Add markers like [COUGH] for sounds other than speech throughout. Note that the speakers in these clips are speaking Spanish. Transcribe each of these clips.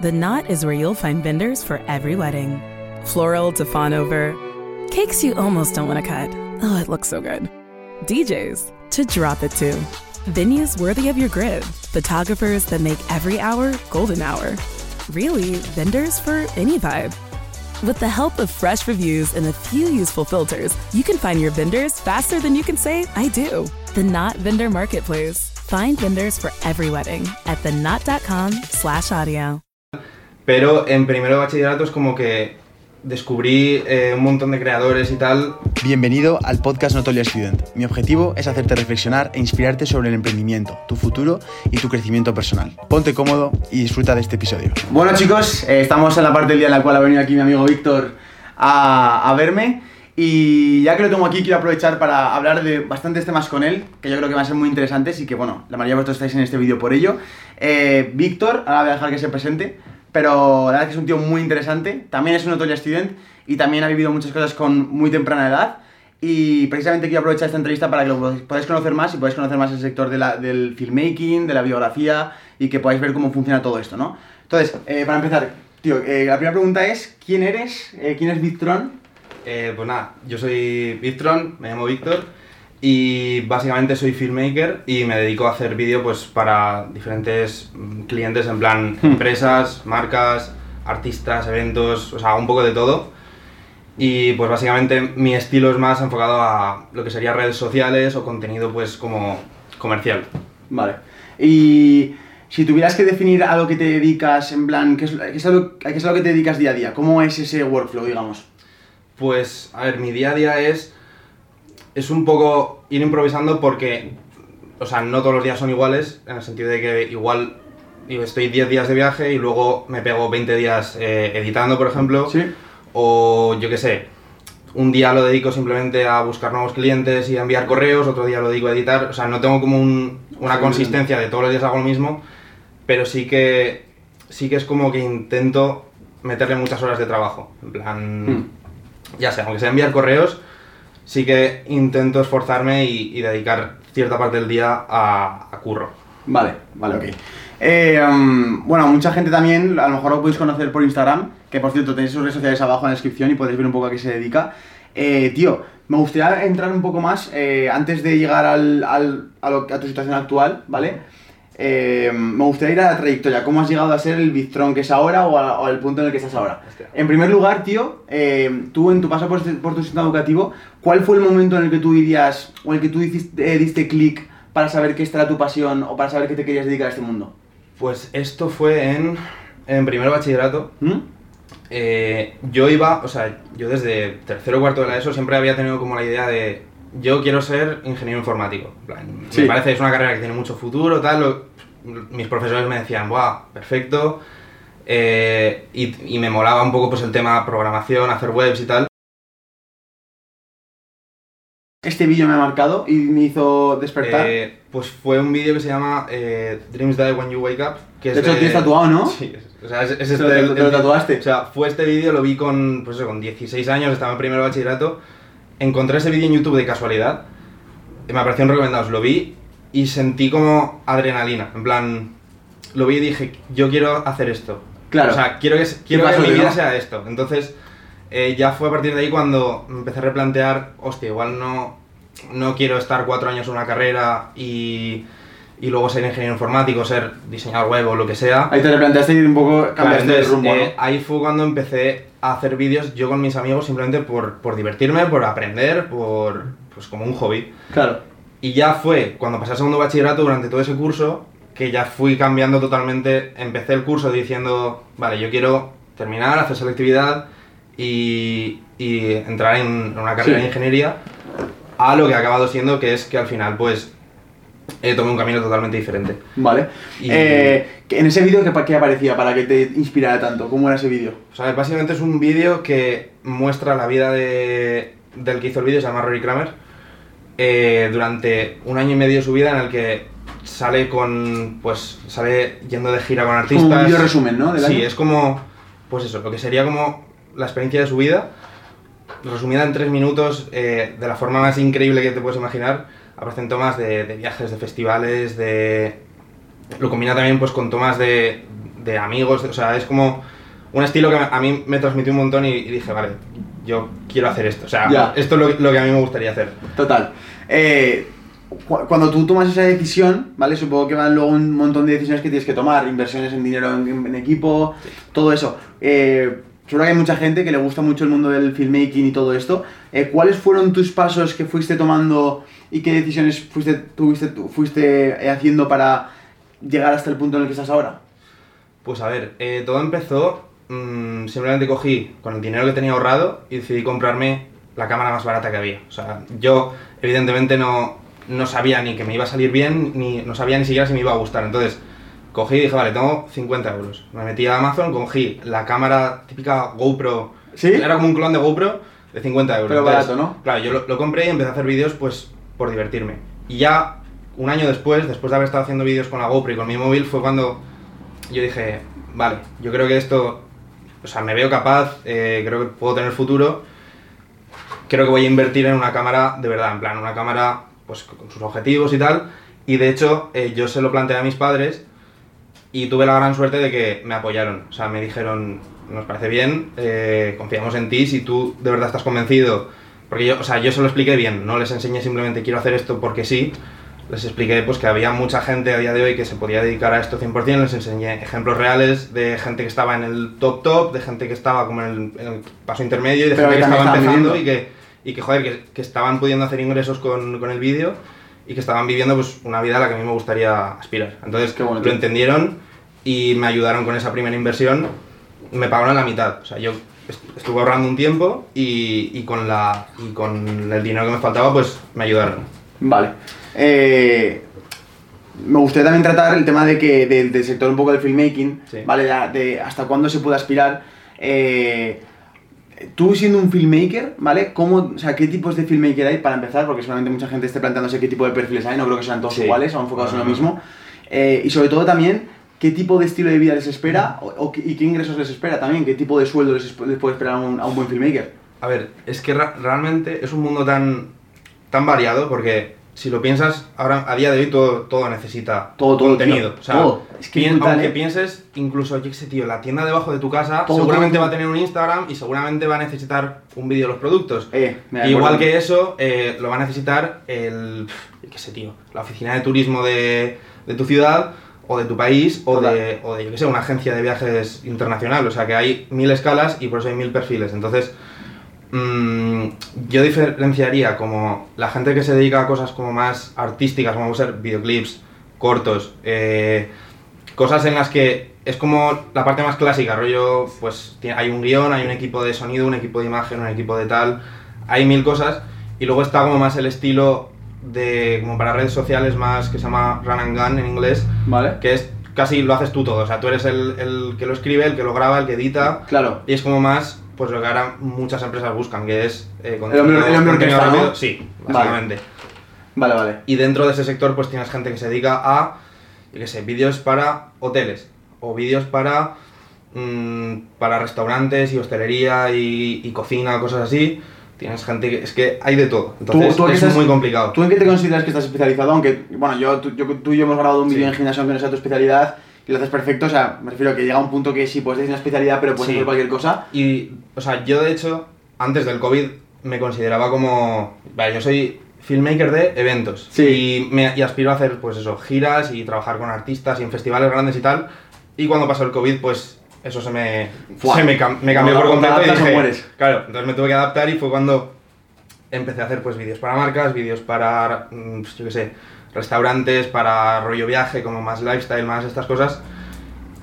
The Knot is where you'll find vendors for every wedding. Floral to fawn over, cakes you almost don't want to cut. Oh, it looks so good. DJs to drop it to. Venues worthy of your grid. Photographers that make every hour golden hour. Really, vendors for any vibe. With the help of fresh reviews and a few useful filters, you can find your vendors faster than you can say, I do. The Knot Vendor Marketplace. Find vendors for every wedding at theknot.com slash audio. Pero en primero de bachillerato es como que descubrí eh, un montón de creadores y tal. Bienvenido al podcast Notolia Student. Mi objetivo es hacerte reflexionar e inspirarte sobre el emprendimiento, tu futuro y tu crecimiento personal. Ponte cómodo y disfruta de este episodio. Bueno chicos, eh, estamos en la parte del día en la cual ha venido aquí mi amigo Víctor a, a verme. Y ya que lo tengo aquí, quiero aprovechar para hablar de bastantes temas con él, que yo creo que van a ser muy interesantes y que, bueno, la mayoría de vosotros estáis en este vídeo por ello. Eh, Víctor, ahora voy a dejar que se presente, pero la verdad es que es un tío muy interesante, también es un notoria student y también ha vivido muchas cosas con muy temprana edad. Y precisamente quiero aprovechar esta entrevista para que lo podáis conocer más y podáis conocer más el sector de la, del filmmaking, de la biografía y que podáis ver cómo funciona todo esto, ¿no? Entonces, eh, para empezar, tío, eh, la primera pregunta es, ¿quién eres? Eh, ¿Quién es Victron? Eh, pues nada, yo soy Victron, me llamo Víctor y básicamente soy filmmaker y me dedico a hacer vídeo pues para diferentes mm, clientes en plan empresas, marcas, artistas, eventos, o sea, un poco de todo. Y pues básicamente mi estilo es más enfocado a lo que sería redes sociales o contenido pues como comercial. Vale. Y si tuvieras que definir a lo que te dedicas, en plan, ¿qué es, qué es a lo, a qué es a lo que te dedicas día a día? ¿Cómo es ese workflow, digamos? Pues, a ver, mi día a día es. Es un poco ir improvisando porque. O sea, no todos los días son iguales, en el sentido de que igual estoy 10 días de viaje y luego me pego 20 días eh, editando, por ejemplo. Sí. O yo qué sé, un día lo dedico simplemente a buscar nuevos clientes y a enviar correos, otro día lo dedico a editar. O sea, no tengo como un- una Sí, consistencia de todos los días hago lo mismo, pero sí que, sí que es como que intento meterle muchas horas de trabajo. En plan, Hmm. ya sea, aunque sea enviar correos, sí que intento esforzarme y, dedicar cierta parte del día a, curro. Vale, vale, ok. Eh, um, bueno, mucha gente también, a lo mejor lo podéis conocer por Instagram, que por cierto tenéis sus redes sociales abajo en la descripción y podéis ver un poco a qué se dedica. Eh, tío, me gustaría entrar un poco más, eh, antes de llegar al, a, a tu situación actual, ¿vale? Eh, me gustaría ir a la trayectoria, cómo has llegado a ser el Biztron que es ahora o, a- o al punto en el que estás ahora. Hostia. En primer lugar, tío, eh, tú en tu paso por, por tu sistema educativo, ¿cuál fue el momento en el que tú dirías, o en el que tú hiciste- eh, diste clic para saber que esta era tu pasión o para saber que te querías dedicar a este mundo? Pues esto fue en, en primer bachillerato. ¿Mm? Yo iba, o sea, yo desde tercero o cuarto de la ESO siempre había tenido como la idea de yo quiero ser ingeniero informático. En plan, Sí. Me parece que es una carrera que tiene mucho futuro, tal. lo- mis profesores me decían, ¡buah, perfecto! Eh, y, y me molaba un poco pues el tema programación, hacer webs y tal. Este vídeo me ha marcado y me hizo despertar. Eh, pues fue un vídeo que se llama eh, Dreams Die When You Wake Up. Que es De hecho, lo tienes tatuado, ¿no? [LAUGHS] Sí, es- o sea, es, es Te este el- te lo tatuaste. O sea, fue este vídeo, lo vi con, pues eso, con 16 años, estaba en primero de bachillerato. Encontré ese vídeo en YouTube de casualidad. y Me aparecieron recomendados, lo vi y sentí como adrenalina. En plan, lo vi y dije, yo quiero hacer esto. Claro. O sea, quiero que, quiero que mi vida no? sea esto. Entonces, eh, ya fue a partir de ahí cuando empecé a replantear, hostia, igual no, no quiero estar cuatro años en una carrera y, y luego ser ingeniero informático, ser diseñador web o lo que sea. Ahí te replanteaste ir un poco, Claro, cambiaste de entonces, rumbo, ¿no? eh, ahí fue cuando empecé a hacer vídeos yo con mis amigos simplemente por, por divertirme, por aprender, por pues como un hobby. Claro. Y ya fue cuando pasé al segundo bachillerato durante todo ese curso que ya fui cambiando totalmente. Empecé el curso diciendo, vale, yo quiero terminar, hacer selectividad y, y entrar en una carrera Sí. de ingeniería. A lo que ha acabado siendo que es que al final pues eh, tomé un camino totalmente diferente. Vale. Y- Eh, en ese vídeo, ¿qué, qué aparecía para que te inspirara tanto? ¿Cómo era ese vídeo? O sea, básicamente es un vídeo que muestra la vida de, del que hizo el vídeo, se llama Rory Kramer, eh, durante un año y medio de su vida en el que sale con, pues, sale yendo de gira con artistas. Como un vídeo resumen, ¿no? del Sí, año. es como, pues eso, lo que sería como la experiencia de su vida, resumida en tres minutos, eh, de la forma más increíble que te puedes imaginar. Aparecen tomas de, de viajes, de festivales, de... Lo combina también pues con tomas de, de amigos, o sea, es como un estilo que a mí me transmitió un montón y, y dije, vale, yo quiero hacer esto. O sea, Ya. esto es lo, lo que a mí me gustaría hacer. Total. Eh, cu- cuando tú tomas esa decisión, ¿vale? Supongo que van luego un montón de decisiones que tienes que tomar, inversiones en dinero en, en equipo, todo eso. Eh, seguro que hay mucha gente que le gusta mucho el mundo del filmmaking y todo esto. Eh, ¿Cuáles fueron tus pasos que fuiste tomando y qué decisiones fuiste, tuviste, fuiste eh, haciendo para llegar hasta el punto en el que estás ahora? Pues a ver, eh, todo empezó, mm, simplemente cogí con el dinero que tenía ahorrado y decidí comprarme la cámara más barata que había. O sea, yo evidentemente no, no sabía ni que me iba a salir bien, ni no sabía ni siquiera si me iba a gustar. Entonces cogí y dije, vale, tengo 50 euros. Me metí a Amazon, cogí la cámara típica GoPro. ¿Sí? Era como un clon de GoPro de 50 euros. Pero Entonces, barato, ¿no? Claro, yo lo, lo compré y empecé a hacer vídeos pues por divertirme. Y ya un año después, después de haber estado haciendo vídeos con la GoPro y con mi móvil, fue cuando yo dije, vale, yo creo que esto, o sea, me veo capaz, eh, creo que puedo tener futuro, creo que voy a invertir en una cámara de verdad, en plan, una cámara pues con sus objetivos y tal, y de hecho eh, yo se lo planteé a mis padres y tuve la gran suerte de que me apoyaron, o sea, me dijeron, nos parece bien, eh, confiamos en ti, si tú de verdad estás convencido, porque yo, o sea, yo se lo expliqué bien, no les enseñé simplemente quiero hacer esto porque sí, les expliqué pues que había mucha gente a día de hoy que se podía dedicar a esto 100%, les enseñé ejemplos reales de gente que estaba en el top top, de gente que estaba como en el, en el paso intermedio y de Pero gente que estaba empezando y que, y que, joder, que, que estaban pudiendo hacer ingresos con, con el vídeo y que estaban viviendo pues una vida a la que a mí me gustaría aspirar. Entonces Qué lo entendieron y me ayudaron con esa primera inversión, me pagaron la mitad, o sea, yo estuve ahorrando un tiempo y, y con la, y con el dinero que me faltaba pues me ayudaron. Vale. Eh, me gustaría también tratar el tema de que del, del sector un poco del filmmaking, Sí. ¿vale? De, de hasta cuándo se puede aspirar. Eh, tú siendo un filmmaker, ¿vale? ¿Cómo, o sea, ¿Qué tipos de filmmaker hay para empezar? Porque seguramente mucha gente esté planteándose qué tipo de perfiles hay, no creo que sean todos Sí. iguales o enfocados en lo mismo. Eh, y sobre todo también, ¿qué tipo de estilo de vida les espera o, o y qué ingresos les espera también? ¿Qué tipo de sueldo les, les puede esperar a un, a un buen filmmaker? A ver, es que realmente es un mundo tan, tan variado porque si lo piensas, ahora a día de hoy todo, todo necesita Todo, todo, contenido. tío, o sea, todo. Es que brutal, aunque ¿eh? pienses, incluso, yo qué sé, tío, la tienda debajo de tu casa Todo, seguramente va a tener un Instagram y seguramente va a necesitar un vídeo de los productos. Eh, Igual que eso, eh, lo va a necesitar el, qué sé, tío, la oficina de turismo de, de tu ciudad o de tu país o Total. de, o de, yo qué sé, una agencia de viajes internacional. O sea, que hay mil escalas y por eso hay mil perfiles. Entonces, mm, yo diferenciaría como la gente que se dedica a cosas como más artísticas, como ser videoclips, cortos, eh, cosas en las que es como la parte más clásica, rollo, pues hay un guion, hay un equipo de sonido, un equipo de imagen, un equipo de tal, hay mil cosas, y luego está como más el estilo de, como para redes sociales más, que se llama run and gun en inglés, ¿Vale? que es casi lo haces tú todo, o sea, tú eres el, el que lo escribe, el que lo graba, el que edita, Claro. y es como más, pues lo que ahora muchas empresas buscan, que es eh, El hombre- el hombre contenido orquesta, ¿no? rápido. Sí, básicamente. Vale, vale. Y dentro de ese sector, pues tienes gente que se dedica a, yo qué sé, vídeos para hoteles o vídeos para, mm, para restaurantes y hostelería y, y cocina, cosas así. Tienes gente que. Es que hay de todo. Entonces tú qué es estás- muy complicado. ¿Tú en qué te consideras que estás especializado? Aunque, bueno, yo, tú, yo- tú y yo hemos grabado un vídeo Sí. en gimnasio aunque no sea tu especialidad y lo haces perfecto, o sea, me refiero a que llega un punto que sí puedes decir una especialidad, pero puedes Sí. hacer cualquier cosa. Y, o sea, yo de hecho, antes del COVID, me consideraba como. Vale, yo soy filmmaker de eventos. Sí. Y, me, y aspiro a hacer, pues eso, giras y trabajar con artistas y en festivales grandes y tal. Y cuando pasó el COVID, pues eso se me, se me, cam- me cambió por completo y dije, mueres. Claro, entonces me tuve que adaptar y fue cuando empecé a hacer pues vídeos para marcas, vídeos para, mm, pues, yo qué sé, restaurantes, para rollo viaje, como más lifestyle, más estas cosas.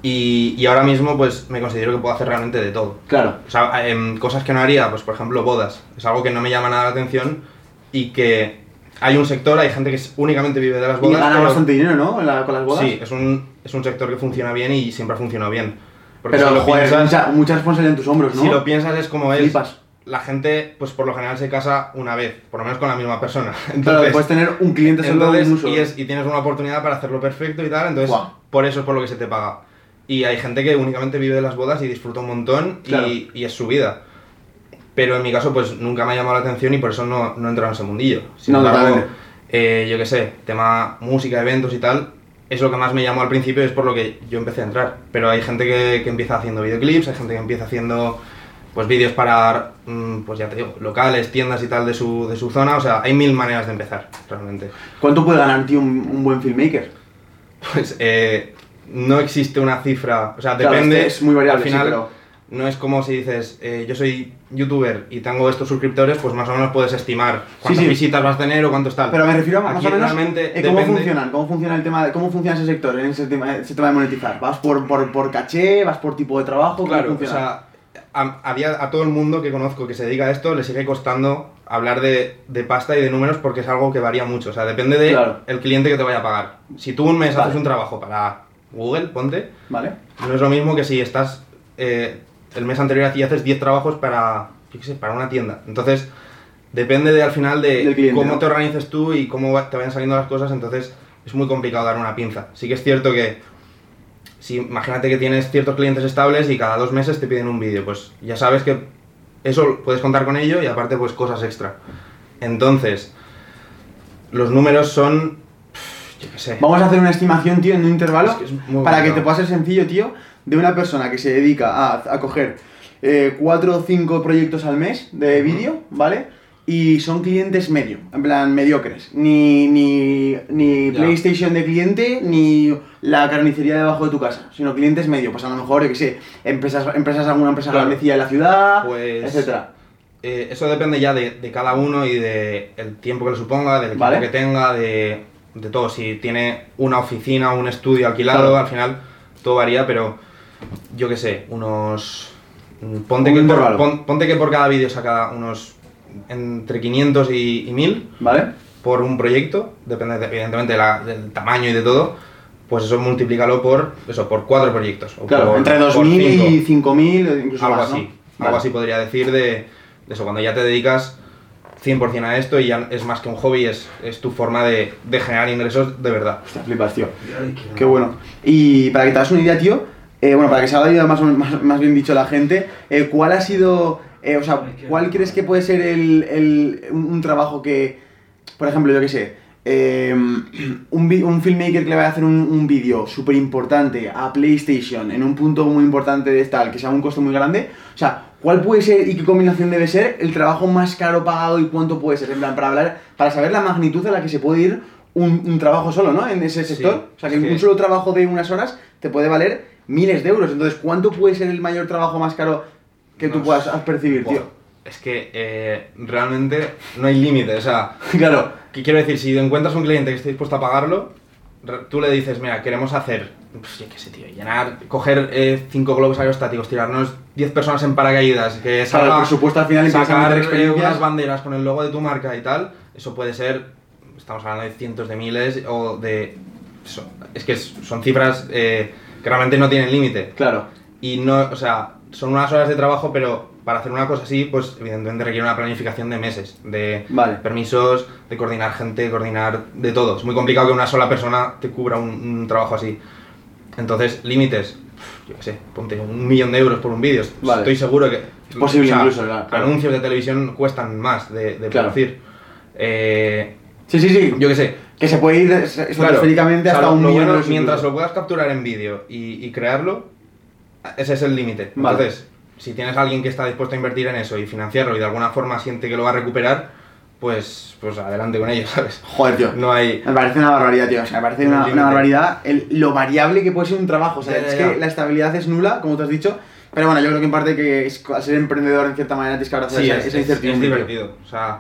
Y, y ahora mismo pues me considero que puedo hacer realmente de todo. Claro. O sea, em, cosas que no haría, pues por ejemplo bodas. Es algo que no me llama nada la atención y que hay un sector, hay gente que únicamente vive de las Y bodas. gana pero- bastante dinero, ¿no? La- con las bodas. Sí, es un, es un sector que funciona bien y siempre ha funcionado bien. Porque Pero, si lo joder, piensas, mucha, mucha responsabilidad en tus hombros, ¿no? si lo piensas es como es. La gente, pues por lo general se casa una vez, por lo menos con la misma persona. [LAUGHS] Claro, Entonces, puedes tener un cliente solo entonces, un y, es- y tienes una oportunidad para hacerlo perfecto y tal, entonces Guau. por eso es por lo que se te paga. Y hay gente que únicamente vive de las bodas y disfruta un montón y- Claro. y, es su vida. Pero en mi caso, pues nunca me ha llamado la atención y por eso no, no he entrado en ese mundillo. Sin No, embargo, eh, yo qué sé, tema música, eventos y tal, es lo que más me llamó al principio es por lo que yo empecé a entrar. Pero hay gente que, que empieza haciendo videoclips, hay gente que empieza haciendo pues vídeos para, mm, pues ya te digo, locales, tiendas y tal de su, de su zona. O sea, hay mil maneras de empezar, realmente. ¿Cuánto puede ganar, tío, un, un buen filmmaker? Pues eh, no existe una cifra, o sea, Claro, depende. este es muy variable, Al final, sí, pero- no es como si dices, eh, yo soy youtuber y tengo estos suscriptores, pues más o menos puedes estimar cuántas sí. visitas vas a tener o cuántos tal. Pero me refiero a más Aquí o menos realmente eh, cómo depende- funcionan, cómo funciona el tema, de- cómo funciona ese sector, en ese tema, ese tema de monetizar. ¿Vas por, por, por caché? ¿Vas por tipo de trabajo? ¿Cómo Claro, o sea, a, a día- a todo el mundo que conozco que se dedica a esto le sigue costando hablar de, de pasta y de números porque es algo que varía mucho. O sea, depende del Claro. el cliente que te vaya a pagar. Si tú un mes Vale. haces un trabajo para Google, ponte, ¿Vale? no es lo mismo que si estás eh, el mes anterior aquí y haces 10 trabajos para, yo qué sé, para una tienda. Entonces, depende de, al final de cliente, cómo ¿no? te organices tú y cómo te vayan saliendo las cosas. Entonces, es muy complicado dar una pinza. Sí que es cierto que, si imagínate que tienes ciertos clientes estables y cada dos meses te piden un vídeo, pues ya sabes que eso puedes contar con ello y aparte, pues cosas extra. Entonces, los números son, yo qué sé. Vamos a hacer una estimación, tío, en un intervalo Es que es muy para que te pueda ser sencillo, tío, de una persona que se dedica a, a coger eh, cuatro o cinco proyectos al mes de vídeo, ¿vale? Y son clientes medio, en plan mediocres. Ni, ni, ni Ya. PlayStation de cliente, ni la carnicería debajo de tu casa, sino clientes medio. Pues a lo mejor, yo qué sé, empresas, empresas alguna empresa Claro. grandecilla de la ciudad, Pues- etcétera. Eh, eso depende ya de, de cada uno y del tiempo que le suponga, del equipo Vale. que tenga, de, de todo. Si tiene una oficina o un estudio alquilado, Claro. al final todo varía, pero yo qué sé, unos... mm, Ponte, Un que por, pon- ponte que por cada vídeo saca unos entre 500 y, y 1000 ¿Vale? por un proyecto, depende de- evidentemente de la- del tamaño y de todo, pues eso multiplícalo por eso por cuatro proyectos. o Claro, por- entre por 2.000 y cinco. 5.000, incluso algo más, ¿no? así. Vale. Algo así podría decir de, de eso, cuando ya te dedicas 100% a esto y ya es más que un hobby, es, es tu forma de, de generar ingresos de verdad. Hostia, flipas, tío. Qué bueno. Y para que te hagas una idea, tío, eh, bueno, para que se haga más, más, más bien dicho la gente, eh, ¿cuál ha sido, eh, o sea, cuál crees que puede ser el, el- un, trabajo que, por ejemplo, yo qué sé, eh, un, un filmmaker que le vaya a hacer un, un vídeo súper importante a PlayStation en un punto muy importante de tal, que sea un costo muy grande, o sea, ¿cuál puede ser y qué combinación debe ser el trabajo más caro pagado y cuánto puede ser? En plan, para hablar, para saber la magnitud a la que se puede ir un, un trabajo solo, ¿no? En ese sector. Sí, o sea, que- un solo trabajo de unas horas te puede valer miles de euros. Entonces, ¿cuánto puede ser el mayor trabajo más caro que tú No puedas sé. percibir, Buah, tío? Es que eh, realmente no hay límite, o sea, [LAUGHS] claro. ¿qué quiero decir? Si encuentras un cliente que esté dispuesto a pagarlo, tú le dices, mira, queremos hacer, pues, yo qué sé, tío, llenar, coger eh, cinco globos aerostáticos, tirarnos 10 personas en paracaídas, que Claro, el salga- presupuesto al final sacar unas banderas con el logo de tu marca y tal, eso puede ser, estamos hablando de cientos de miles o de... eso, es que son cifras eh, que realmente no tienen límite. Claro. Y no, o sea, son unas horas de trabajo, pero para hacer una cosa así, pues evidentemente requiere una planificación de meses, de Vale. permisos, de coordinar gente, coordinar de todo. Es muy complicado que una sola persona te cubra un, un trabajo así. Entonces, límites, yo qué sé, ponte un millón de euros por un vídeo. Vale. Estoy seguro que... Es posible incluso, claro, claro. Anuncios de televisión cuestan más de, de Claro. producir. Eh, Sí, sí, sí. yo qué sé, Que se puede ir eh, estratosféricamente o sea, hasta un lo millón bueno, Mientras lo puedas capturar en vídeo y, y crearlo, ese es el límite. Vale. Entonces, si tienes a alguien que está dispuesto a invertir en eso y financiarlo y de alguna forma siente que lo va a recuperar, pues, pues adelante con ello, [LAUGHS] ¿sabes? Joder, tío. No hay... Me parece una barbaridad, tío. O sea, me parece una, una barbaridad el- lo variable que puede ser un trabajo. O sea, Ya, ya, es ya. que la estabilidad es nula, como tú has dicho. Pero bueno, yo creo que en parte que es- al ser emprendedor en cierta manera tienes que abrazar Sí, esa, es, esa es- incertidumbre. es divertido. O sea,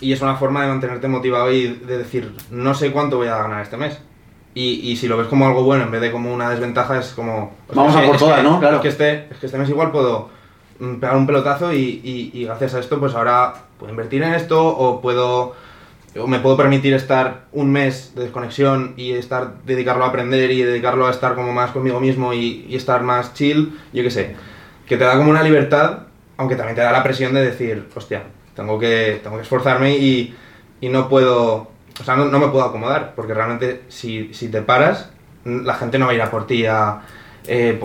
y es una forma de mantenerte motivado y de decir, no sé cuánto voy a ganar este mes. Y, y si lo ves como algo bueno en vez de como una desventaja, es como... pues Vamos a por todas, ¿no? Claro. Es que, este, es que este mes igual puedo mm, pegar un pelotazo y, y- y gracias a esto pues ahora puedo invertir en esto o puedo o me puedo permitir estar un mes de desconexión y estar dedicarlo a aprender y dedicarlo a estar como más conmigo mismo y, y estar más chill, yo qué sé, que te da como una libertad, aunque también te da la presión de decir, hostia, tengo que, tengo que esforzarme y, y no puedo, o sea, no, no me puedo acomodar, porque realmente si, si te paras, la gente no va a ir a por ti a, eh,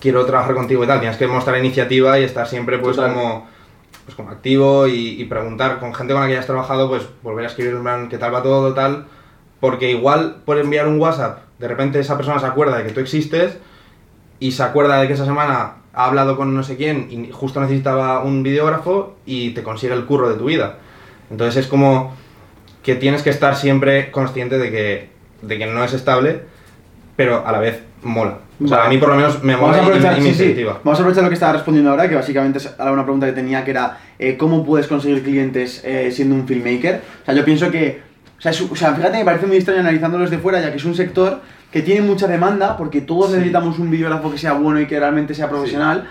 quiero trabajar contigo y tal, tienes que mostrar iniciativa y estar siempre pues Total. como pues como activo y, y preguntar con gente con la que hayas trabajado, pues volver a escribir plan, qué tal va todo, tal, porque igual por enviar un WhatsApp, de repente esa persona se acuerda de que tú existes y se acuerda de que esa semana ha hablado con no sé quién y justo necesitaba un videógrafo y te consigue el curro de tu vida. Entonces es como que tienes que estar siempre consciente de que, de que no es estable, pero a la vez mola. O sea, Vale. a mí por lo menos me Vamos mola a y- y, me sí, sí. incentiva. Vamos a aprovechar lo que estaba respondiendo ahora, que básicamente es una pregunta que tenía, que era eh, ¿cómo puedes conseguir clientes eh, siendo un filmmaker? O sea, yo pienso que, o sea, es- o sea, fíjate, me parece muy extraño analizándolo desde fuera, ya que es un sector que tiene mucha demanda, porque todos Sí. necesitamos un videógrafo que sea bueno y que realmente sea profesional,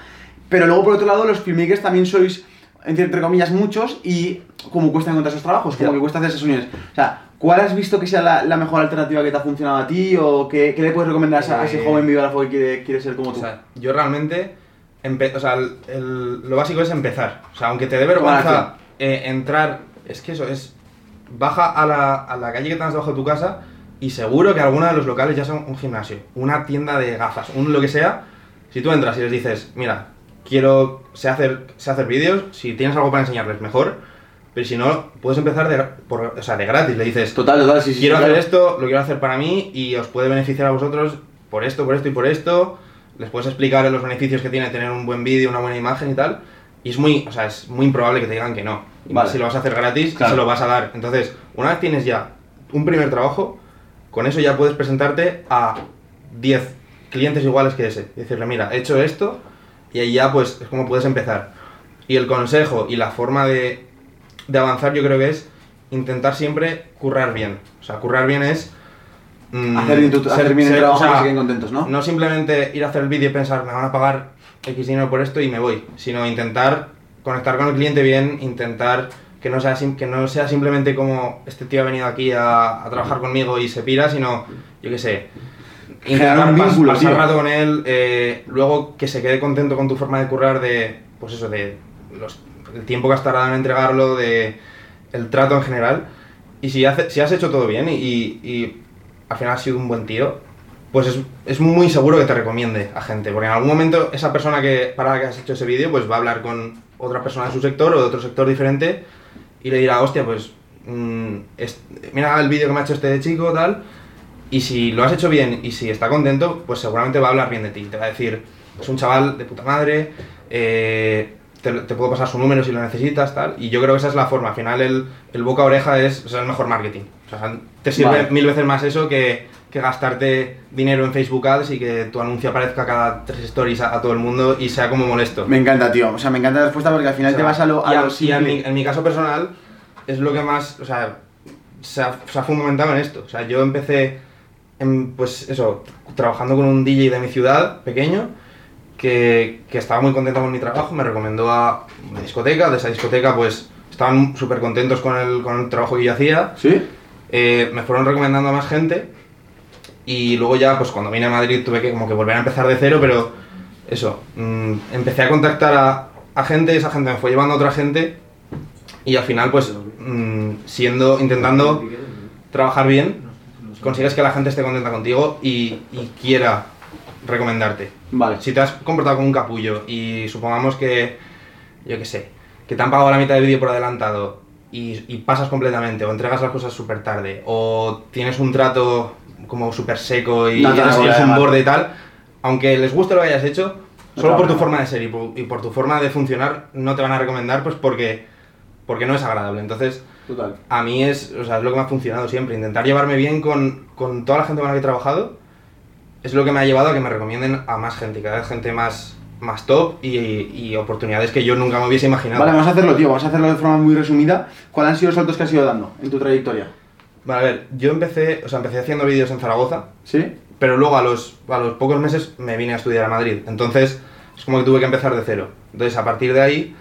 pero luego por otro lado los filmmakers también sois, entre, comillas, muchos y como cuesta encontrar esos trabajos, como que cuesta hacer esas uniones. O sea, ¿cuál has visto que sea la, la mejor alternativa que te ha funcionado a ti o qué, qué le puedes recomendar a esa- a ese Eh, joven videógrafo que quiere, quiere ser como O tú? sea, yo realmente, empe- o sea, el- el- lo básico es empezar. O sea, aunque te dé vergüenza eh, entrar, es que eso es, baja a la, a la calle que tienes debajo de tu casa y seguro que alguno de los locales ya son un gimnasio, una tienda de gafas, un lo que sea. Si tú entras y les dices, mira, quiero, sé hacer, sé hacer vídeos, si tienes algo para enseñarles, mejor. Pero si no, puedes empezar de, por- o sea, de gratis. Le dices, Total, total, sí, sí. quiero sí, hacer claro. esto, lo quiero hacer para mí y os puede beneficiar a vosotros por esto, por esto y por esto. Les puedes explicar los beneficios que tiene tener un buen vídeo, una buena imagen y tal. Y es muy, o sea, es muy improbable que te digan que no. Y más Vale. si lo vas a hacer gratis, Claro. se lo vas a dar. Entonces, una vez tienes ya un primer trabajo, con eso ya puedes presentarte a 10 clientes iguales que ese. Y decirle, mira, he hecho esto y ahí ya pues es como puedes empezar. Y el consejo y la forma de, de avanzar yo creo que es intentar siempre currar bien. O sea, currar bien es... mm, Hacer bien, tu, ser- hacer bien el ser- trabajo o sea, que contentos, ¿no? no simplemente ir a hacer el vídeo y pensar, me van a pagar X dinero por esto y me voy, sino intentar conectar con el cliente bien, intentar que no sea, que no sea simplemente como este tío ha venido aquí a, a trabajar conmigo y se pira, sino, yo qué sé, intentar un pas- vínculo, pasar tío. rato con él, eh, luego que se quede contento con tu forma de currar, de, pues eso, de los- el tiempo que has tardado en entregarlo, de el trato en general. Y si, hace- si has hecho todo bien y, y- y al final has sido un buen tío, pues es, es muy seguro que te recomiende a gente. Porque en algún momento esa persona que para la que has hecho ese vídeo, pues va a hablar con otra persona de su sector o de otro sector diferente y le dirá, hostia, pues mm, es- mira el vídeo que me ha hecho este chico, tal. Y si lo has hecho bien y si está contento, pues seguramente va a hablar bien de ti. Te va a decir, es un chaval de puta madre, eh, te, te puedo pasar su número si lo necesitas, tal. Y yo creo que esa es la forma. Al final el, el boca a oreja es, es el mejor marketing. O sea, te sirve Vale. mil veces más eso que, que gastarte dinero en Facebook Ads y que tu anuncio aparezca cada tres stories a, a todo el mundo y sea como molesto. Me encanta, tío. O sea, me encanta la respuesta porque al final O sea, te vas a lo, a y lo y simple. en, mi, en mi caso personal es lo que más, o sea, se ha, se ha fundamentado en esto. O sea, yo empecé, en, pues eso, trabajando con un DJ de mi ciudad, pequeño, que, que estaba muy contento con mi trabajo, me recomendó a una discoteca, de esa discoteca pues estaban súper contentos con el, con el trabajo que yo hacía, ¿Sí? eh, me fueron recomendando a más gente y luego ya pues cuando vine a Madrid tuve que como que volver a empezar de cero, pero eso, mm, empecé a contactar a, a gente, esa gente me fue llevando a otra gente y al final pues mm, siendo, intentando trabajar bien, consigues que la gente esté contenta contigo y, y quiera recomendarte. Vale. Si te has comportado como un capullo y supongamos que, yo qué sé, que te han pagado la mitad del vídeo por adelantado y, y pasas completamente o entregas las cosas súper tarde o tienes un trato como súper seco y No a un borde y tal, aunque les guste lo que hayas hecho, solo por tu forma de ser y por, y por tu forma de funcionar no te van a recomendar pues porque, porque no es agradable. Entonces, Total. a mí es, o sea, es lo que me ha funcionado siempre, intentar llevarme bien con, con toda la gente con la que he trabajado, es lo que me ha llevado a que me recomienden a más gente, cada vez gente más, más top y, y oportunidades que yo nunca me hubiese imaginado. Vale, vamos a hacerlo, tío. Vamos a hacerlo de forma muy resumida. ¿Cuáles han sido los saltos que has ido dando en tu trayectoria? Vale, a ver, yo empecé, o sea, empecé haciendo vídeos en Zaragoza, ¿Sí? pero luego a los, a los pocos meses me vine a estudiar a Madrid. Entonces, es como que tuve que empezar de cero. Entonces, a partir de ahí,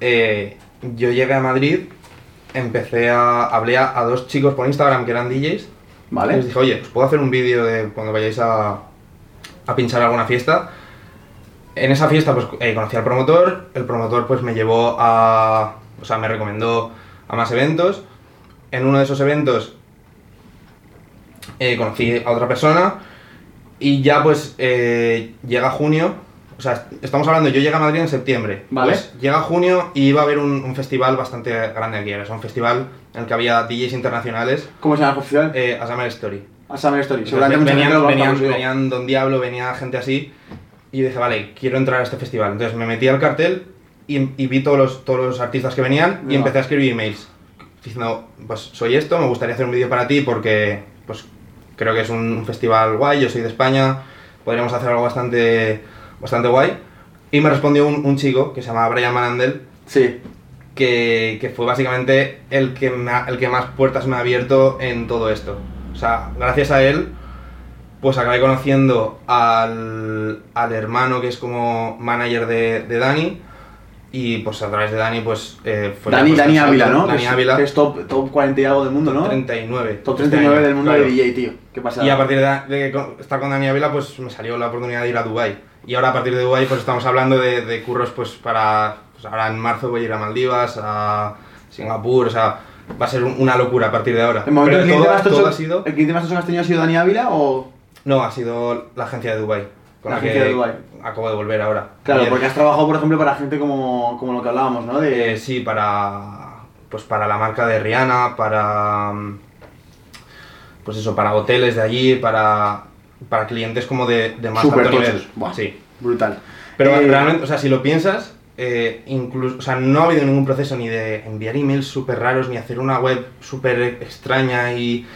eh, yo llegué a Madrid empecé a. Hablé a, a dos chicos por Instagram que eran DJs. Vale. Les dije, oye, os puedo hacer un vídeo de cuando vayáis a, a pinchar alguna fiesta. En esa fiesta pues eh, conocí al promotor, el promotor pues me llevó a... o sea, me recomendó a más eventos. En uno de esos eventos eh, conocí a otra persona y ya pues eh, llega junio, o sea, estamos hablando, yo llegué a Madrid en septiembre. Vale. Pues llega junio y iba a haber un, un festival bastante grande aquí, era un festival en el que había DJs internacionales, ¿Cómo se llama el festival? eh, a Summer Story. A Summer Story. Seguramente venían, lo venían, venían Don Diablo, venía gente así. Y dije, vale, quiero entrar a este festival. Entonces me metí al cartel y, y vi todos los, todos los artistas que venían y empecé a escribir emails. Diciendo, pues soy esto, me gustaría hacer un vídeo para ti porque pues creo que es un, festival guay, yo soy de España, podríamos hacer algo bastante, bastante guay. Y me respondió un, un chico que se llama Brian Manandel, Sí. que, que fue básicamente el que, me ha- el que más puertas me ha abierto en todo esto. O sea, gracias a él, pues acabé conociendo al, al hermano que es como manager de, de Dani. Y pues a través de Dani, pues eh, fue Dani, Dani Ávila. ¿no? Dani que Ávila. que es top, top 40 y algo del mundo, ¿no? 39. Top este 39 año, del mundo claro. de DJ, tío. ¿Qué pasa? Y a partir de, de con- estar con Dani Ávila, pues me salió la oportunidad de ir a Dubai Y ahora a partir de Dubai pues estamos hablando de, de curros, pues para. Pues ahora en marzo voy a ir a Maldivas, a Singapur, o sea, va a ser un- una locura a partir de ahora. ¿El momento Pero el todo, más todo ha sido. ¿El cliente más tocho que has tenido ha sido Dani Ávila o...? No, ha sido la agencia de Dubai con La la, agencia que de Dubái. acabo de volver ahora. Claro, Ayer. porque has trabajado, por ejemplo, para gente como, como lo que hablábamos, ¿no? De... Eh, sí, para. Pues para la marca de Rihanna, para. mm, Pues eso, para hoteles de allí, para. Para clientes como de, de más Súper alto nivel. Buah. Sí. Brutal. Pero Eh, realmente, o sea, si lo piensas, eh, incluso, o sea, no ha habido ningún proceso ni de enviar emails súper raros, ni hacer una web súper extraña y...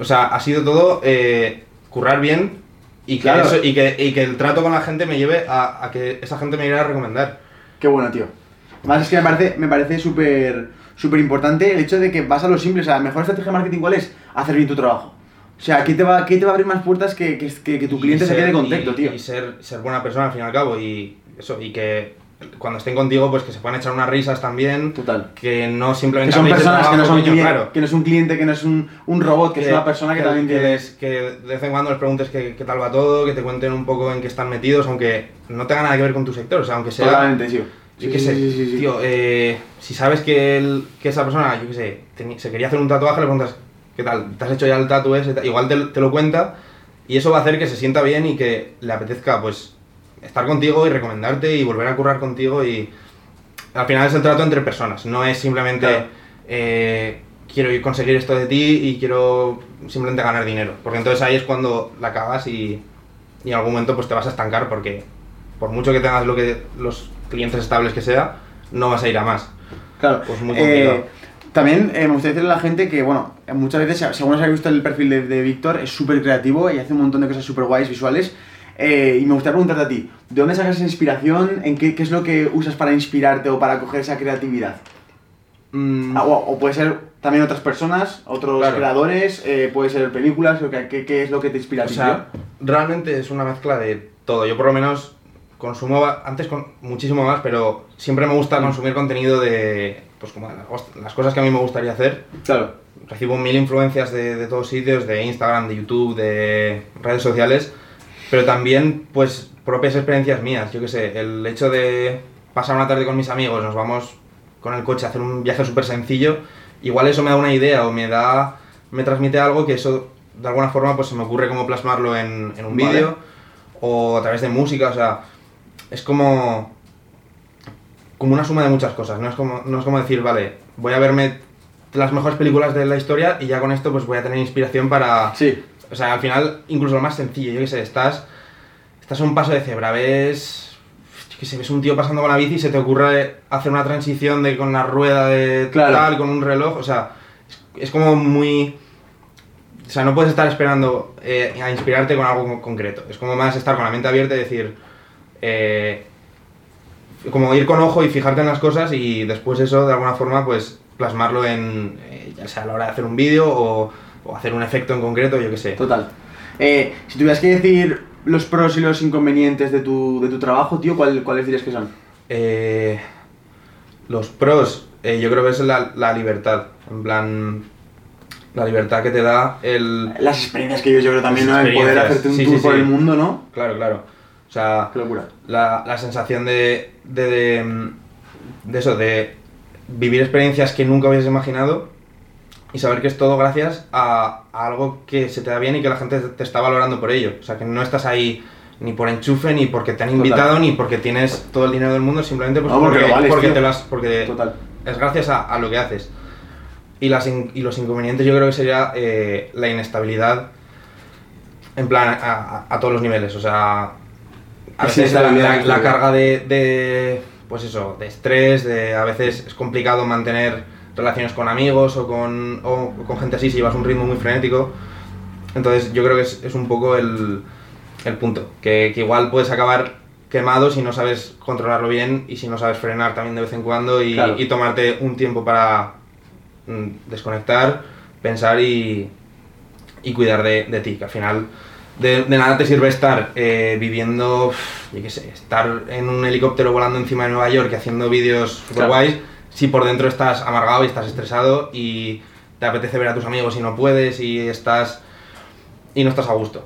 O sea, ha sido todo eh, currar bien y que, Claro. eso- y, que, y que el trato con la gente me lleve a, a que esa gente me irá a recomendar. Qué bueno, tío. Además es que me parece, me parece súper súper importante el hecho de que vas a lo simple. O sea, la mejor estrategia de marketing, ¿cuál es? Hacer bien tu trabajo. O sea, ¿qué te va, qué te va a abrir más puertas que, que, que- que tu cliente se quede contento, y- tío? Y ser, ser buena persona al fin y al cabo y eso, y que cuando estén contigo, pues que se puedan echar unas risas también. Total. Que no Que simplemente son habléis de personas que no son, cliente, claro. que no es un cliente, que no es un, un robot, que, es una persona que, también que tiene... les- que de vez en cuando les preguntes qué, qué tal va todo, que te cuenten un poco en qué están metidos, aunque no tenga nada que ver con tu sector, o sea, aunque sea... Totalmente, tío. Yo Sí, qué sí, sé, sí, sí, sí. tío, eh, si sabes que, el- que esa persona, yo qué sé, se quería hacer un tatuaje, le preguntas, ¿qué tal? ¿Te has hecho ya el tatu ese? Igual te, te lo cuenta y eso va a hacer que se sienta bien y que le apetezca, pues, estar contigo y recomendarte y volver a currar contigo y... Al final es el trato entre personas, no es simplemente... Claro. eh, quiero ir conseguir esto de ti y quiero simplemente ganar dinero. Porque entonces ahí es cuando la cagas y, y en algún momento pues te vas a estancar porque por mucho que tengas lo que los clientes estables que sea, no vas a ir a más. Claro. Pues muy Eh, también eh, me gustaría decirle a la gente que, bueno, muchas veces, si alguno se ha visto el perfil de, de Víctor, es súper creativo y hace un montón de cosas súper guays visuales. Eh, y me gustaría preguntarte a ti, ¿de dónde sacas esa inspiración? ¿En qué, qué es lo que usas para inspirarte o para coger esa creatividad? Mm, Ah, o, o puede ser también otras personas, otros Claro. creadores, eh, puede ser películas, qué, qué- qué es lo que te inspira a o sea, realmente es una mezcla de todo. Yo por lo menos consumo antes con muchísimo más, pero siempre me gusta consumir contenido de pues como las, cosas que a mí me gustaría hacer. Claro. recibo mil influencias de, de todos sitios, de Instagram, de YouTube, de redes sociales, pero también pues propias experiencias mías, yo qué sé, el hecho de pasar una tarde con mis amigos, nos vamos con el coche a hacer un viaje súper sencillo, igual eso me da una idea o me da, me transmite algo que eso de alguna forma pues se me ocurre cómo plasmarlo en, en un Vale. vídeo o a través de música, o sea, es como como una suma de muchas cosas, no es como, no es como decir, vale, voy a verme las mejores películas de la historia y ya con esto pues voy a tener inspiración para... Sí. O sea, al final, incluso lo más sencillo, yo qué sé, estás, estás a un paso de cebra, ves... Yo qué sé, ves un tío pasando con la bici y se te ocurre hacer una transición de con la rueda de Claro. tal, con un reloj, o sea, es, es como muy... O sea, no puedes estar esperando eh, a inspirarte con algo con- concreto. Es como más estar con la mente abierta y decir... eh, como ir con ojo y fijarte en las cosas y después eso de alguna forma pues plasmarlo en eh, ya sea a la hora de hacer un vídeo o, o hacer un efecto en concreto, yo qué sé. Total. Eh, si tuvieras que decir los pros y los inconvenientes de tu, de tu trabajo, tío, ¿cuál, ¿cuáles dirías que son? Eh, los pros, Eh, yo creo que es la, la libertad, en plan, la libertad que te da el... Las experiencias que yo, yo creo también, ¿no? El poder hacerte un sí, tour sí, por sí. el mundo, ¿no? Claro, claro. O sea, Qué locura. la, la sensación de, de, de, de eso, de vivir experiencias que nunca hubieses imaginado y saber que es todo gracias a, a algo que se te da bien y que la gente te está valorando por ello. O sea, que no estás ahí ni por enchufe, ni porque te han Total. invitado, ni porque tienes todo el dinero del mundo, simplemente pues No, porque porque, vales, porque te lo has- porque Total. es gracias a, a lo que haces. Y, las in- y los inconvenientes yo creo que sería eh, la inestabilidad en plan a, a- todos los niveles. O sea, a veces la, la- la carga de, de, pues eso, de estrés, de a veces es complicado mantener relaciones con amigos o con, o con gente así si llevas un ritmo muy frenético. Entonces yo creo que es, es un poco el, el punto, que, que igual puedes acabar quemado si no sabes controlarlo bien y si no sabes frenar también de vez en cuando y, Claro. y tomarte un tiempo para mm, desconectar, pensar y, y cuidar de, de ti, que al final de, de nada te sirve estar eh, viviendo, yo qué sé, estar en un helicóptero volando encima de Nueva York y haciendo vídeos Claro. guays si por dentro estás amargado y estás estresado y te apetece ver a tus amigos y no puedes y estás y no estás a gusto.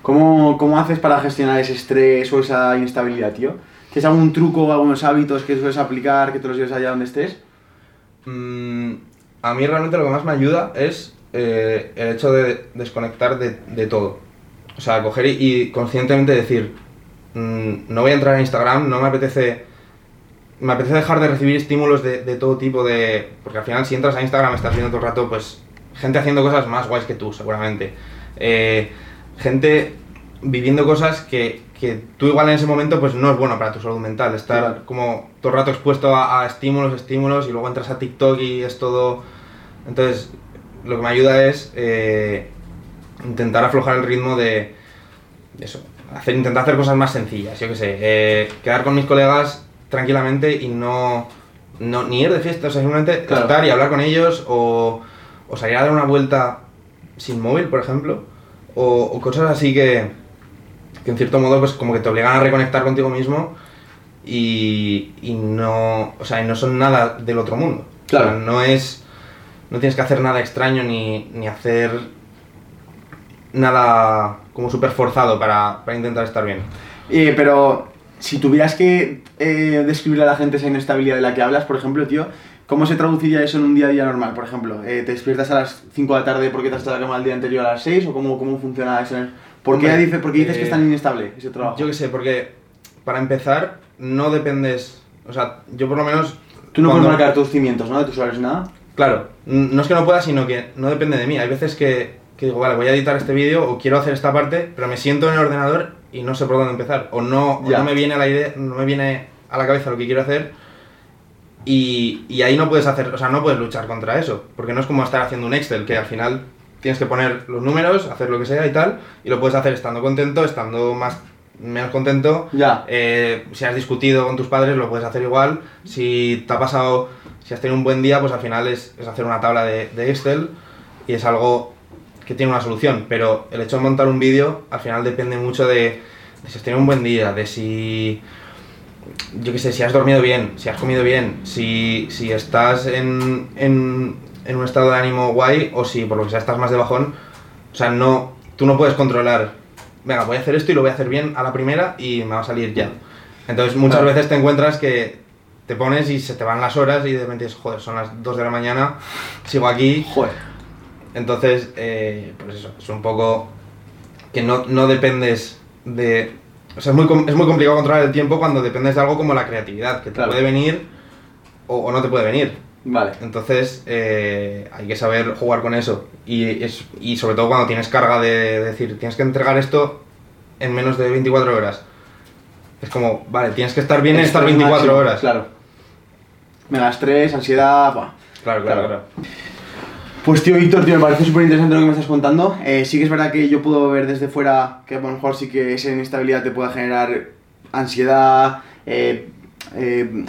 ¿Cómo, ¿Cómo haces para gestionar ese estrés o esa inestabilidad, tío? ¿Tienes algún truco o algunos hábitos que sueles aplicar, que te los lleves allá donde estés? Mm, a mí realmente lo que más me ayuda es eh, el hecho de desconectar de, de todo. O sea, coger y, y conscientemente decir, mm, no voy a entrar a Instagram, no me apetece... Me apetece dejar de recibir estímulos de, de todo tipo de... Porque al final si entras a Instagram estás viendo todo el rato, pues, gente haciendo cosas más guays que tú, seguramente. Eh, gente viviendo cosas que, que tú igual en ese momento pues no es bueno para tu salud mental. Estar como todo el rato expuesto a, a estímulos, estímulos y luego entras a TikTok y es todo... Entonces, lo que me ayuda es eh, intentar aflojar el ritmo de de eso, hacer, intentar hacer cosas más sencillas, yo qué sé, eh, quedar con mis colegas tranquilamente y no, no ni ir de fiesta, o sea, simplemente Claro. estar y hablar con ellos o, o salir a dar una vuelta sin móvil, por ejemplo, o, o cosas así que, que en cierto modo pues como que te obligan a reconectar contigo mismo y, y no, o sea, y no son nada del otro mundo. Claro. O sea, no es, no tienes que hacer nada extraño ni, ni hacer nada como súper forzado para, para intentar estar bien. Eh, pero si tuvieras que eh, describirle a la gente esa inestabilidad de la que hablas, por ejemplo, tío, ¿cómo se traduciría eso en un día a día normal? Por ejemplo, eh, ¿te despiertas a las 5 de la tarde porque te has estado la cama el día anterior a las 6? ¿O cómo, cómo funciona eso? ¿Por qué, Hombre, dice, por qué dices que eh, es tan inestable ese trabajo? Yo qué sé, porque para empezar no dependes, o sea, yo por lo menos... Tú no cuando- puedes marcar tus cimientos, ¿no? De tus horarios nada. Claro, no es que no pueda, sino que no depende de mí. Hay veces que, que digo, vale, voy a editar este vídeo o quiero hacer esta parte, pero me siento en el ordenador y no sé por dónde empezar. O no, o no me viene a la idea, no me viene a la cabeza lo que quiero hacer. Y, y ahí no puedes hacer, o sea, no puedes luchar contra eso. Porque no es como estar haciendo un Excel, que al final tienes que poner los números, hacer lo que sea y tal, y lo puedes hacer estando contento, estando más menos contento. Ya. Eh, si has discutido con tus padres, lo puedes hacer igual. Si te ha pasado, si has tenido un buen día, pues al final es, es hacer una tabla de, de Excel y es algo que tiene una solución. Pero el hecho de montar un vídeo, al final depende mucho de, de si has tenido un buen día, de si. Yo qué sé, si has dormido bien, si has comido bien, si, si estás en, en, en un estado de ánimo guay o si por lo que sea estás más de bajón. O sea, no, tú no puedes controlar, venga, voy a hacer esto y lo voy a hacer bien a la primera y me va a salir ya. Entonces muchas veces te encuentras que te pones y se te van las horas y de repente dices, joder, son las 2 de la mañana, sigo aquí. Joder. Entonces, eh, pues eso, es un poco que no, no dependes de... O sea, es muy, es muy complicado controlar el tiempo cuando dependes de algo como la creatividad, que te Claro. puede venir o, o no te puede venir. Vale. Entonces, eh, hay que saber jugar con eso. Y, es, y sobre todo cuando tienes carga de decir, tienes que entregar esto en menos de 24 horas. Es como, vale, tienes que estar bien en Estrés 24 máximo, horas. Claro. Mega estrés, ansiedad. buah. claro, claro. Claro. claro. Pues tío Víctor, tío, me parece súper interesante lo que me estás contando. Eh, sí que es verdad que yo puedo ver desde fuera que a lo mejor sí que esa inestabilidad te pueda generar ansiedad, eh, eh,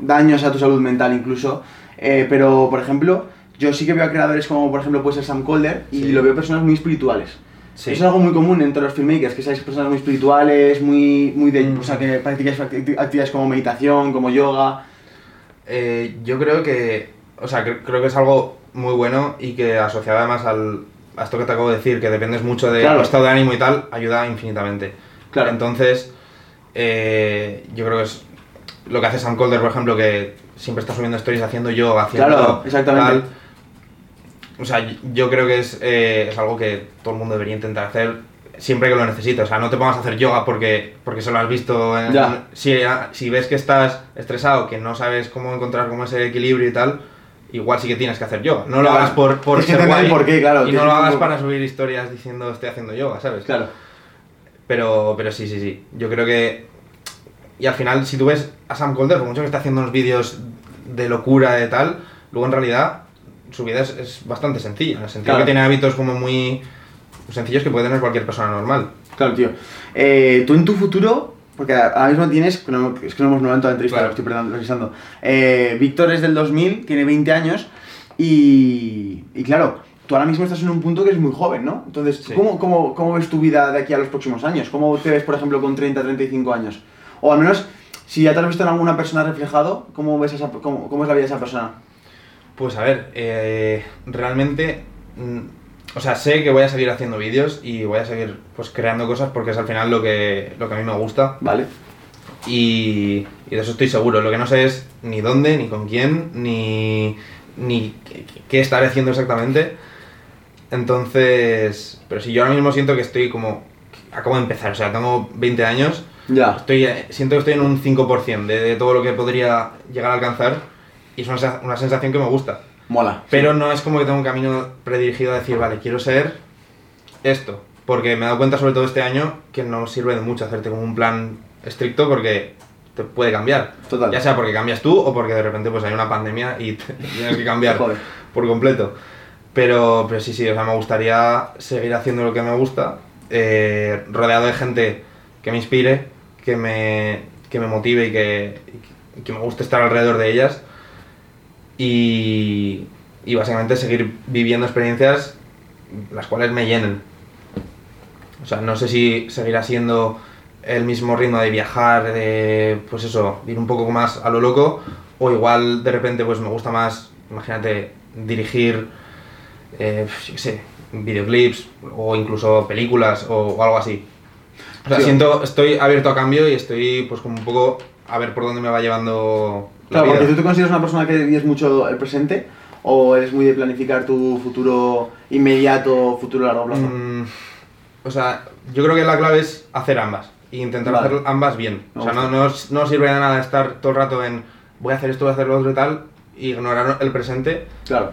daños a tu salud mental incluso. Pero, por ejemplo, yo sí que veo a creadores como, por ejemplo, puede ser Sam Calder y Sí. lo veo personas muy espirituales. Sí. Es algo muy común entre los filmmakers, que seáis personas muy espirituales, muy, muy de... Mm. O sea, que practicáis acti- actividades como meditación, como yoga. Yo creo que, o sea, cre- creo que es algo muy bueno y que asociado además al, a esto que te acabo de decir, que dependes mucho de Claro. tu estado de ánimo y tal, ayuda infinitamente. Claro. Entonces, eh, yo creo que es lo que hace Sam Calder, por ejemplo, que siempre está subiendo stories haciendo yoga, haciendo Claro, exactamente. tal. O sea, yo- creo que es, eh, es algo que todo el mundo debería intentar hacer siempre que lo necesite. O sea, no te pongas a hacer yoga porque, porque se lo has visto. En, si, si ves que estás estresado, que no sabes cómo encontrar como ese equilibrio y tal, igual sí que tienes que hacer yoga. No lo Claro. hagas por, por Es ser guay porqué, claro, y no lo hagas para subir historias diciendo estoy haciendo yoga, ¿sabes? Claro. Pero, pero sí, sí, sí. Yo creo que. Y al final, si tú ves a Sam Calder, por mucho que está haciendo unos vídeos de locura de tal, luego en realidad su vida es, es bastante sencilla. En el sentido Claro. que tiene hábitos como muy sencillos que puede tener cualquier persona normal. Claro, tío. Eh, tú en tu futuro, porque ahora mismo tienes, no- es que no hemos no en toda la entrevista, Claro. lo estoy revisando. Eh, Víctor es del 2000, tiene 20 años y, y claro, tú ahora mismo estás en un punto que es muy joven, ¿no? Entonces, Sí. ¿cómo, cómo, cómo ves tu vida de aquí a los próximos años? ¿Cómo te ves, por ejemplo, con 30, 35 años? O al menos, si ya te has visto en alguna persona reflejado, ¿cómo, ves esa, cómo, cómo es la vida de esa persona? Pues a ver, eh, realmente. O sea, sé que voy a seguir haciendo vídeos y voy a seguir pues creando cosas porque es al final lo que, lo que a mí me gusta. ¿Vale? Y, y de eso estoy seguro. Lo que no sé es ni dónde, ni con quién, ni, ni qué, qué estaré haciendo exactamente. Entonces, pero si yo ahora mismo siento que estoy como... Acabo de empezar, o sea, tengo 20 años, Ya. estoy, siento que estoy en un 5% de, de todo lo que podría llegar a alcanzar y es una, una sensación que me gusta. Mola. Pero no es como que tengo un camino predirigido a decir, vale, quiero ser esto. Porque me he dado cuenta, sobre todo este año, que no sirve de mucho hacerte como un plan estricto porque te puede cambiar. Total. Ya sea porque cambias tú o porque de repente pues hay una pandemia y te- [LAUGHS] tienes que cambiar por completo. Pero, pero sí, sí, o sea, me gustaría seguir haciendo lo que me gusta, eh, rodeado de gente que me inspire, que me, que me motive y que, y que me guste estar alrededor de ellas y, y básicamente seguir viviendo experiencias las cuales me llenen. O sea, no sé si seguirá siendo el mismo ritmo de viajar, de pues eso, ir un poco más a lo loco, o igual de repente pues me gusta más, imagínate, dirigir, eh, yo qué sé, videoclips o incluso películas o, o algo así. O sea, Sí. siento, estoy abierto a cambio y estoy pues como un poco a ver por dónde me va llevando Claro, vida. porque tú te consideras una persona que vives mucho el presente o eres muy de planificar tu futuro inmediato, futuro a largo plazo. Mm, o sea, yo creo que la clave es hacer ambas e intentar Vale. hacer ambas bien. Me o sea, no, no, no sirve de nada estar todo el rato en voy a hacer esto, voy a hacer lo otro y tal, y ignorar el presente Claro.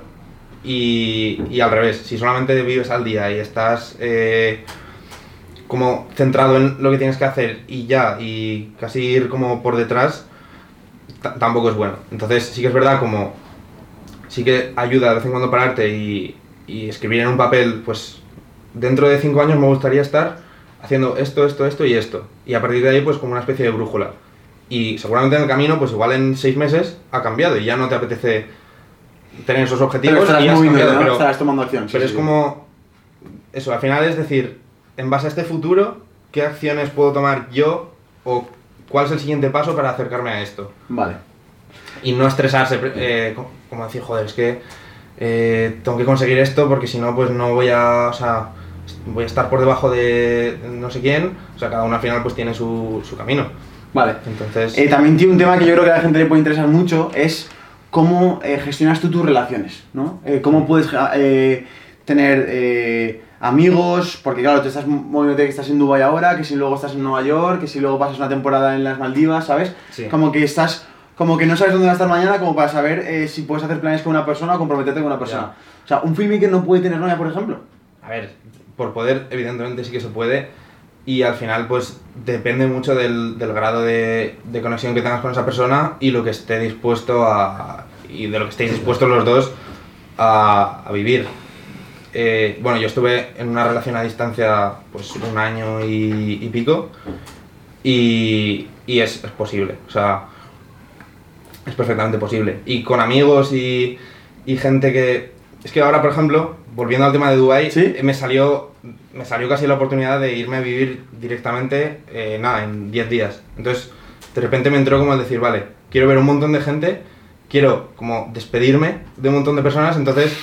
y, y al revés. Si solamente vives al día y estás eh, como centrado en lo que tienes que hacer y ya, y casi ir como por detrás, tampoco es bueno. Entonces sí que es verdad como sí que ayuda de vez en cuando pararte y, y escribir en un papel, pues dentro de cinco años me gustaría estar haciendo esto, esto, esto y esto. Y a partir de ahí pues como una especie de brújula. Y seguramente en el camino pues igual en seis meses ha cambiado y ya no te apetece tener esos objetivos Pero y has moviendo, cambiado, ¿no? pero- estarás tomando acción. sí, pero sí, es sí. como. Eso, al final es decir, en base a este futuro, ¿qué acciones puedo tomar yo o cuál es el siguiente paso para acercarme a esto? Vale. Y no estresarse, eh, co- como decir, joder, es que eh, tengo que conseguir esto porque si no, pues no voy a. O sea, voy a estar por debajo de no sé quién. O sea, cada uno al final pues tiene su, su camino. Vale. Entonces. Eh, también tiene un tema que yo creo que a la gente le puede interesar mucho, es cómo eh, gestionas tú tus relaciones, ¿no? Cómo puedes tener amigos, porque claro, te estás moviéndote que estás en Dubai ahora, que si luego estás en Nueva York, que si luego pasas una temporada en las Maldivas, ¿sabes? Sí. Como que estás, como que no sabes dónde va a estar mañana, como para saber eh, si puedes hacer planes con una persona o comprometerte con una persona. O sea, un filmmaker no puede tener novia, por ejemplo. A ver, por poder, evidentemente sí que se puede. Y al final, pues depende mucho del, del grado de, de conexión que tengas con esa persona y lo que esté dispuesto a. y de lo que estéis dispuestos los dos a, a vivir. Eh, bueno, yo estuve en una relación a distancia, pues un año y, y pico. Y, y es, es posible. O sea, es perfectamente posible. Y con amigos y, y gente que... Es que ahora, por ejemplo, volviendo al tema de Dubai, ¿Sí? me salió me salió casi la oportunidad de irme a vivir directamente, eh, nada, en 10 días. Entonces, de repente me entró como el decir, vale, quiero ver un montón de gente, quiero como despedirme de un montón de personas, entonces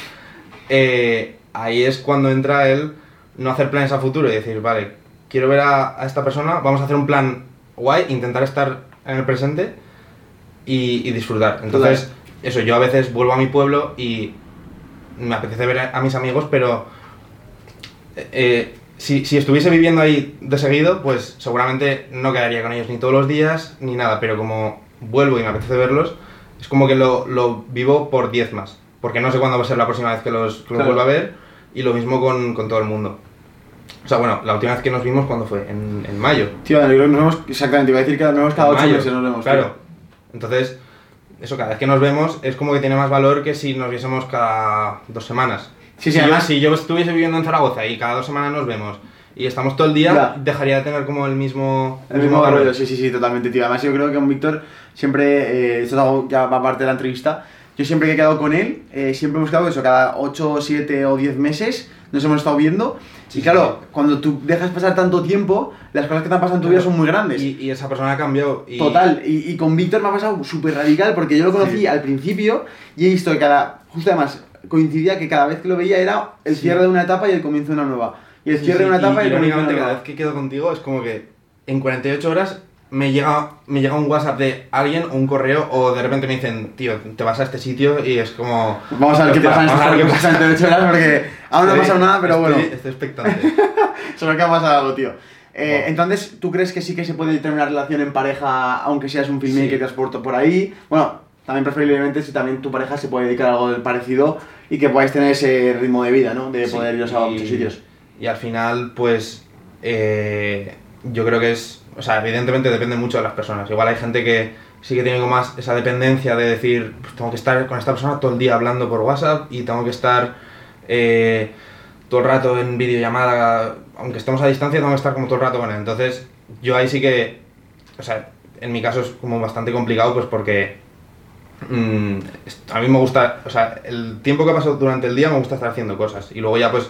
eh, ahí es cuando entra el no hacer planes a futuro y decir, vale, quiero ver a, a esta persona, vamos a hacer un plan guay, intentar estar en el presente y, y disfrutar. Entonces, eso, yo a veces vuelvo a mi pueblo y me apetece ver a, a mis amigos, pero eh, si, si estuviese viviendo ahí de seguido, pues seguramente no quedaría con ellos ni todos los días ni nada, pero como vuelvo y me apetece verlos, es como que lo, lo vivo por 10 más, porque no sé cuándo va a ser la próxima vez que los, que los Claro. vuelva a ver y lo mismo con, con todo el mundo. O sea, bueno, la última vez que nos vimos, ¿cuándo fue? En, en mayo. Tío, yo creo que nos vemos, exactamente, iba a decir que nos vemos cada En ocho mayo, meses, nos vemos. Claro. tío. Entonces, eso cada vez que nos vemos es como que tiene más valor que si nos viésemos cada dos semanas. Sí, sí, si, yo, además- si yo estuviese viviendo en Zaragoza y cada dos semanas nos vemos y estamos todo el día, Ya. dejaría de tener como el mismo, El mismo rollo, sí, sí, sí, totalmente, tío. Además, yo creo que con Víctor siempre, eh, esto es algo ya va parte de la entrevista, yo siempre que he quedado con él, eh, siempre hemos quedado eso, cada 8, 7 o 10 meses nos hemos estado viendo. Sí, y claro, sí. cuando tú dejas pasar tanto tiempo, las cosas que te han pasado en tu vida son muy grandes. Y, y esa persona ha cambiado. Y, Total, y, y con Víctor me ha pasado súper radical porque yo lo conocí Sí. al principio y he visto que cada, justo además, coincidía que cada vez que lo veía era el cierre de una etapa y el comienzo de una nueva. Y el cierre de una etapa y, el comienzo de una cada nueva. vez que quedo contigo es como que en 48 horas me llega, me llega un WhatsApp de alguien o un correo o de repente me dicen, tío, te vas a este sitio y es como... Vamos a ver qué pasa en estos a ver qué próximos 48 horas porque aún no ha pasado nada, pero estoy- bueno. Estoy expectante. [LAUGHS] Solo que ha pasado algo, tío. Eh, Wow. Entonces, ¿tú crees que sí que se puede tener una relación en pareja, aunque seas un filmmaker Sí. que has por, por ahí? Bueno, también preferiblemente si también tu pareja se puede dedicar a algo del parecido y que podáis tener ese ritmo de vida, ¿no? De Sí, poder iros a muchos sitios. Y al final, pues, eh, yo creo que es, o sea, evidentemente depende mucho de las personas. Igual hay gente que sí que tiene como más esa dependencia de decir, pues tengo que estar con esta persona todo el día hablando por WhatsApp y tengo que estar eh, todo el rato en videollamada, aunque estemos a distancia, tengo que estar como todo el rato con él. Entonces, yo ahí sí que, o sea, en mi caso es como bastante complicado, pues porque mm, a mí me gusta, o sea, el tiempo que paso durante el día me gusta estar haciendo cosas. Y luego ya, pues,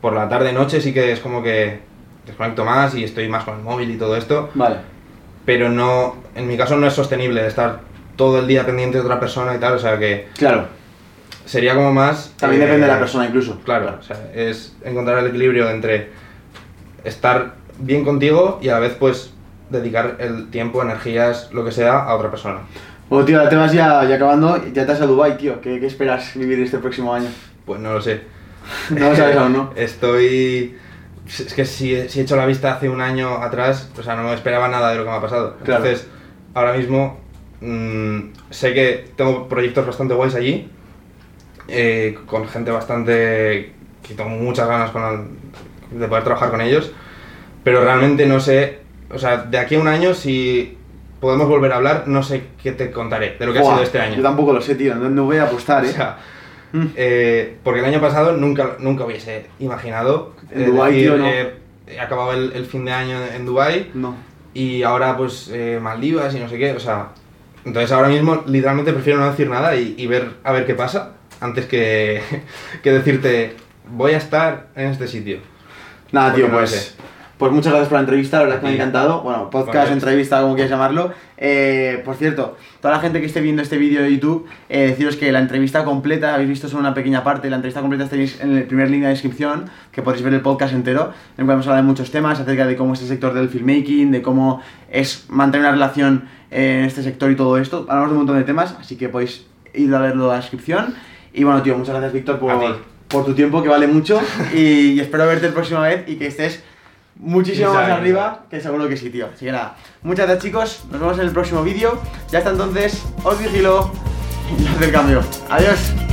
por la tarde, noche sí que es como que desconecto más y estoy más con el móvil y todo esto. Vale. Pero no, en mi caso no es sostenible estar todo el día pendiente de otra persona y tal, o sea que Claro. sería como más... También eh, depende de la persona incluso. Claro, o sea, es encontrar el equilibrio entre estar bien contigo y a la vez pues dedicar el tiempo, energías, lo que sea a otra persona. Bueno, tío, ahora te vas ya, ya acabando, ya te vas a Dubai, tío. ¿Qué, qué esperas vivir este próximo año? Pues no lo sé. [LAUGHS] No lo sabes aún, ¿no? [LAUGHS] Estoy... Es que si, si he hecho la vista hace un año atrás, o sea, no me esperaba nada de lo que me ha pasado. Claro. Entonces, ahora mismo mm, sé que tengo proyectos bastante guays allí, eh, con gente bastante... que tengo muchas ganas con de poder trabajar con ellos, pero realmente no sé, o sea, de aquí a un año si podemos volver a hablar, no sé qué te contaré de lo que ha Buah, sido este año. Yo tampoco lo sé, tío. No, no voy a apostar, O ¿eh? sea, Mm. eh, porque el año pasado nunca, nunca hubiese imaginado En eh, Dubái, decir, tío, no. eh, he acabado el, el fin de año en Dubai No. y ahora pues eh, Maldivas y no sé qué, o sea, entonces ahora mismo literalmente prefiero no decir nada y, y ver a ver qué pasa antes que, [LAUGHS] que decirte voy a estar en este sitio. Nada, tío, no pues. sé. Pues muchas gracias por la entrevista, la verdad que me ha A encantado. Bueno, podcast, entrevista, como quieras llamarlo. Eh, por cierto, toda la gente que esté viendo este vídeo de YouTube, eh, deciros que la entrevista completa, habéis visto solo una pequeña parte, la entrevista completa tenéis en el primer link de descripción, que podéis ver el podcast entero, en el cual hemos hablado de muchos temas acerca de cómo es el sector del filmmaking, de cómo es mantener una relación eh, en este sector y todo esto. Hablamos de un montón de temas, así que podéis ir a verlo a la descripción. Y bueno, tío, muchas gracias, Víctor, A por, por tu tiempo, que vale mucho. y, y espero verte la próxima vez y que estés muchísimo más arriba, que seguro que sí, tío. Así que nada, muchas gracias chicos, nos vemos en el próximo vídeo. Ya hasta entonces, os vigilo y haz el cambio. Adiós.